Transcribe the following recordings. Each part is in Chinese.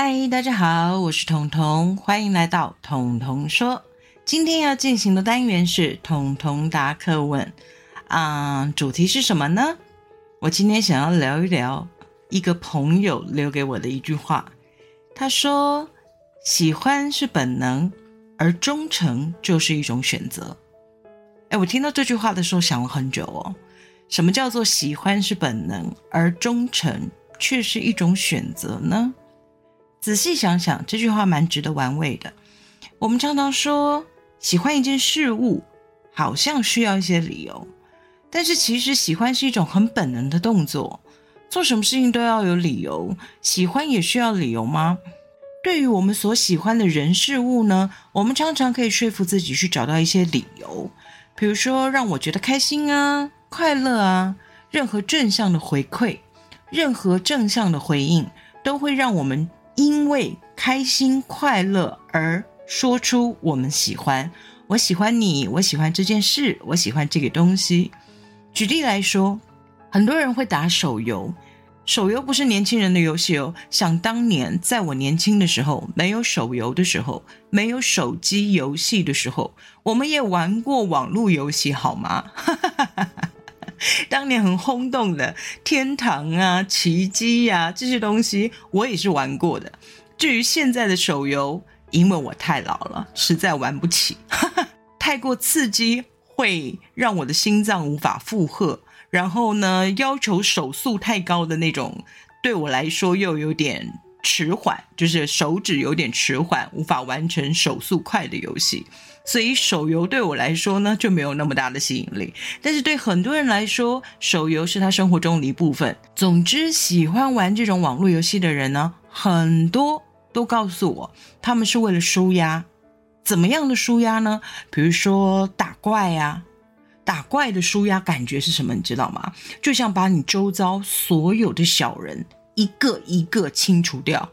嗨，大家好，我是彤彤，欢迎来到彤彤说。今天要进行的单元是彤彤答课问，啊，主题是什么呢？我今天想要聊一聊一个朋友留给我的一句话。他说：“喜欢是本能，而忠诚就是一种选择。”哎，我听到这句话的时候想了很久哦。什么叫做喜欢是本能，而忠诚却是一种选择呢？仔细想想，这句话蛮值得玩味的。我们常常说喜欢一件事物，好像需要一些理由，但是其实喜欢是一种很本能的动作。做什么事情都要有理由，喜欢也需要理由吗？对于我们所喜欢的人事物呢，我们常常可以说服自己去找到一些理由，比如说让我觉得开心啊、快乐啊，任何正向的回馈，任何正向的回应，都会让我们。因为开心快乐而说出我们喜欢，我喜欢你，我喜欢这件事，我喜欢这个东西。举例来说，很多人会打手游，手游不是年轻人的游戏哦。想当年，在我年轻的时候，没有手游的时候，没有手机游戏的时候，我们也玩过网络游戏，好吗？哈 哈当年很轰动的天堂啊、奇迹啊这些东西，我也是玩过的。至于现在的手游，因为我太老了，实在玩不起，太过刺激会让我的心脏无法负荷。然后呢，要求手速太高的那种，对我来说又有点迟缓，就是手指有点迟缓，无法完成手速快的游戏。所以手游对我来说呢就没有那么大的吸引力，但是对很多人来说，手游是他生活中的一部分。总之，喜欢玩这种网络游戏的人呢，很多都告诉我，他们是为了舒压。怎么样的舒压呢？比如说打怪呀，打怪的舒压感觉是什么？你知道吗？就像把你周遭所有的小人一个一个清除掉。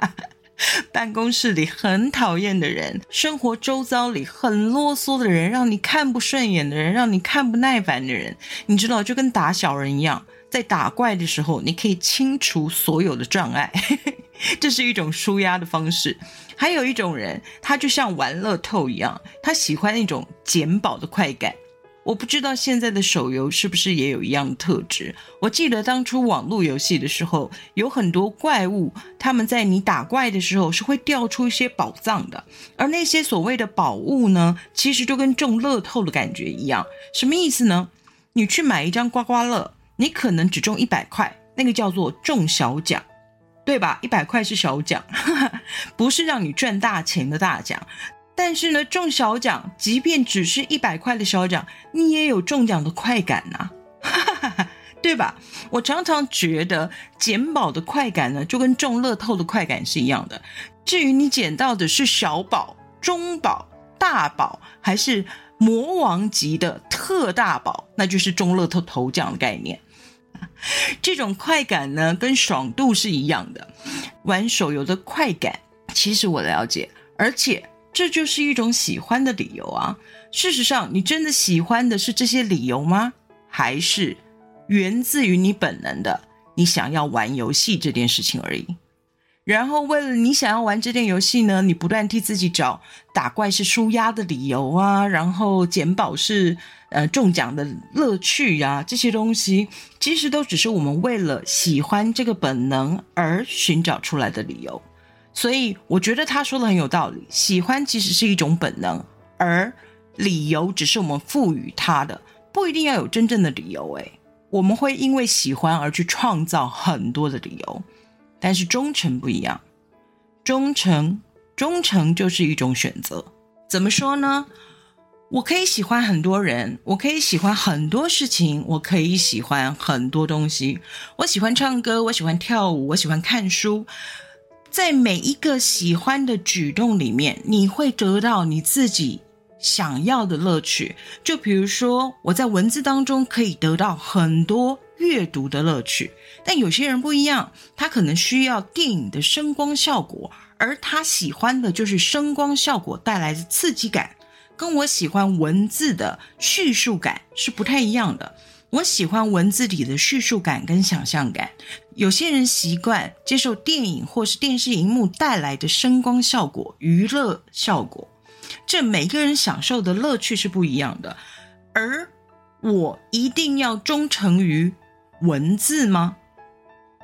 办公室里很讨厌的人，生活周遭里很啰嗦的人，让你看不顺眼的人，让你看不耐烦的人，你知道，就跟打小人一样，在打怪的时候，你可以清除所有的障碍，这是一种舒压的方式。还有一种人，他就像玩乐透一样，他喜欢那种捡宝的快感。我不知道现在的手游是不是也有一样特质。我记得当初网络游戏的时候，有很多怪物，他们在你打怪的时候是会掉出一些宝藏的。而那些所谓的宝物呢，其实就跟中乐透的感觉一样。什么意思呢？你去买一张刮刮乐，你可能只中一百块，那个叫做中小奖，对吧？一百块是小奖，不是让你赚大钱的大奖。但是呢，中小奖，即便只是一百块的小奖，你也有中奖的快感呐，对吧？我常常觉得捡宝的快感呢，就跟中乐透的快感是一样的。至于你捡到的是小宝、中宝、大宝，还是魔王级的特大宝，那就是中乐透头奖的概念。这种快感呢，跟爽度是一样的。玩手游的快感，其实我了解，而且。这就是一种喜欢的理由啊！事实上，你真的喜欢的是这些理由吗？还是源自于你本能的你想要玩游戏这件事情而已？然后，为了你想要玩这件游戏呢，你不断替自己找打怪是舒压的理由啊，然后捡宝是呃中奖的乐趣呀，这些东西其实都只是我们为了喜欢这个本能而寻找出来的理由。所以我觉得他说的很有道理，喜欢其实是一种本能，而理由只是我们赋予它的，不一定要有真正的理由。诶，我们会因为喜欢而去创造很多的理由，但是忠诚不一样，忠诚，忠诚就是一种选择。怎么说呢？我可以喜欢很多人，我可以喜欢很多事情，我可以喜欢很多东西。我喜欢唱歌，我喜欢跳舞，我喜欢看书。在每一个喜欢的举动里面，你会得到你自己想要的乐趣。就比如说，我在文字当中可以得到很多阅读的乐趣，但有些人不一样，他可能需要电影的声光效果，而他喜欢的就是声光效果带来的刺激感，跟我喜欢文字的叙述感是不太一样的。我喜欢文字里的叙述感跟想象感。有些人习惯接受电影或是电视荧幕带来的声光效果、娱乐效果，这每个人享受的乐趣是不一样的。而我一定要忠诚于文字吗？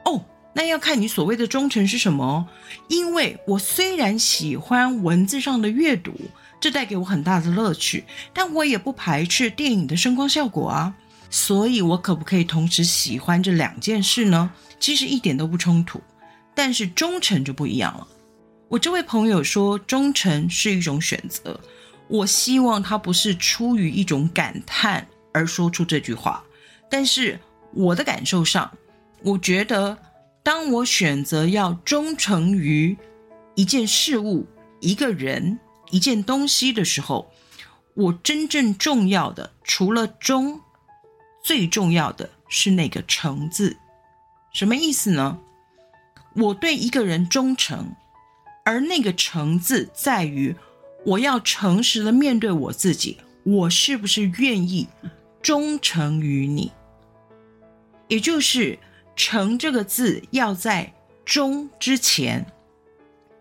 哦，那要看你所谓的忠诚是什么。因为我虽然喜欢文字上的阅读，这带给我很大的乐趣，但我也不排斥电影的声光效果啊。所以，我可不可以同时喜欢这两件事呢？其实一点都不冲突。但是忠诚就不一样了。我这位朋友说，忠诚是一种选择。我希望他不是出于一种感叹而说出这句话。但是我的感受上，我觉得，当我选择要忠诚于一件事物、一个人、一件东西的时候，我真正重要的，除了忠。最重要的是那个“诚”字，什么意思呢？我对一个人忠诚，而那个“诚”字在于我要诚实的面对我自己，我是不是愿意忠诚于你？也就是“诚”这个字要在“忠”之前。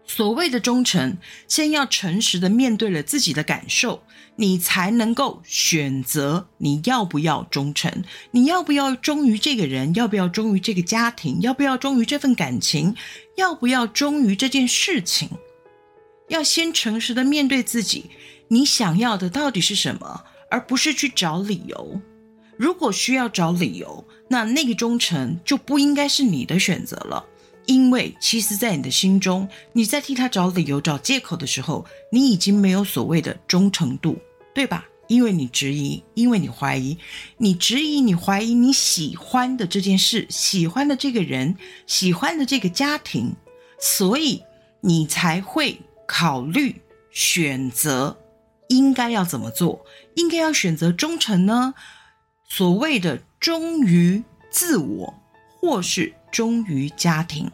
所谓的忠诚，先要诚实的面对了自己的感受，你才能够选择你要不要忠诚，你要不要忠于这个人，要不要忠于这个家庭，要不要忠于这份感情，要不要忠于这件事情。要先诚实的面对自己，你想要的到底是什么，而不是去找理由。如果需要找理由，那那个忠诚就不应该是你的选择了。因为其实，在你的心中，你在替他找理由、找借口的时候，你已经没有所谓的忠诚度，对吧？因为你质疑，因为你怀疑，你质疑、你怀疑你喜欢的这件事、喜欢的这个人、喜欢的这个家庭，所以你才会考虑选择应该要怎么做，应该要选择忠诚呢？所谓的忠于自我，或是。忠于家庭，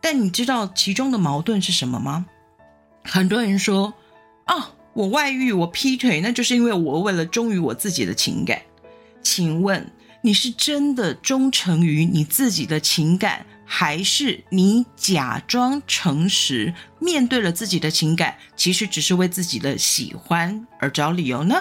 但你知道其中的矛盾是什么吗？很多人说：“啊，我外遇，我劈腿，那就是因为我为了忠于我自己的情感。”请问你是真的忠诚于你自己的情感，还是你假装诚实面对了自己的情感，其实只是为自己的喜欢而找理由呢？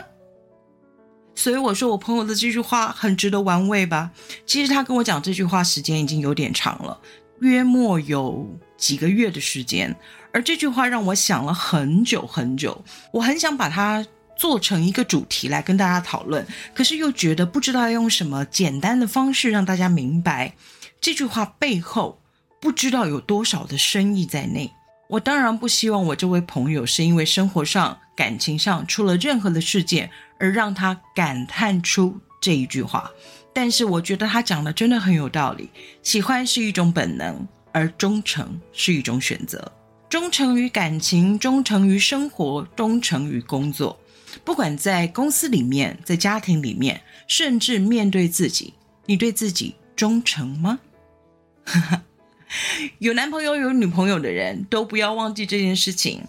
所以我说，我朋友的这句话很值得玩味吧？其实他跟我讲这句话时间已经有点长了，约莫有几个月的时间。而这句话让我想了很久很久，我很想把它做成一个主题来跟大家讨论，可是又觉得不知道要用什么简单的方式让大家明白这句话背后不知道有多少的深意在内。我当然不希望我这位朋友是因为生活上、感情上出了任何的事件。而让他感叹出这一句话，但是我觉得他讲的真的很有道理。喜欢是一种本能，而忠诚是一种选择。忠诚于感情，忠诚于生活，忠诚于工作。不管在公司里面，在家庭里面，甚至面对自己，你对自己忠诚吗？有男朋友有女朋友的人都不要忘记这件事情。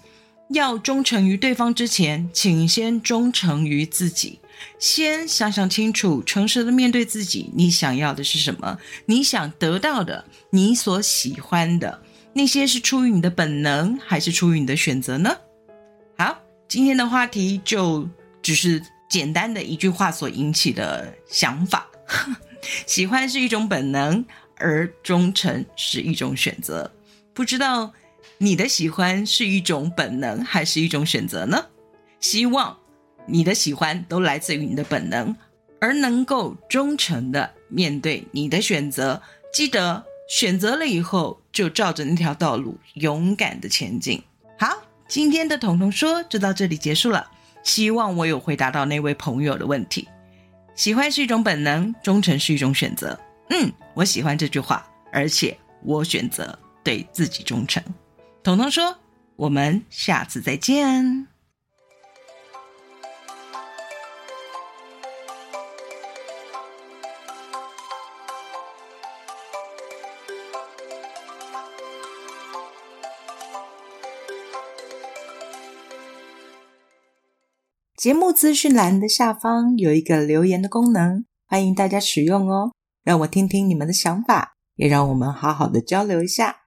要忠诚于对方之前，请先忠诚于自己。先想想清楚，诚实的面对自己，你想要的是什么？你想得到的，你所喜欢的那些，是出于你的本能，还是出于你的选择呢？好，今天的话题就只是简单的一句话所引起的想法。喜欢是一种本能，而忠诚是一种选择。不知道。你的喜欢是一种本能还是一种选择呢？希望你的喜欢都来自于你的本能，而能够忠诚的面对你的选择。记得选择了以后，就照着那条道路勇敢的前进。好，今天的彤彤说就到这里结束了。希望我有回答到那位朋友的问题。喜欢是一种本能，忠诚是一种选择。嗯，我喜欢这句话，而且我选择对自己忠诚。彤彤说：“我们下次再见。”节目资讯栏的下方有一个留言的功能，欢迎大家使用哦，让我听听你们的想法，也让我们好好的交流一下。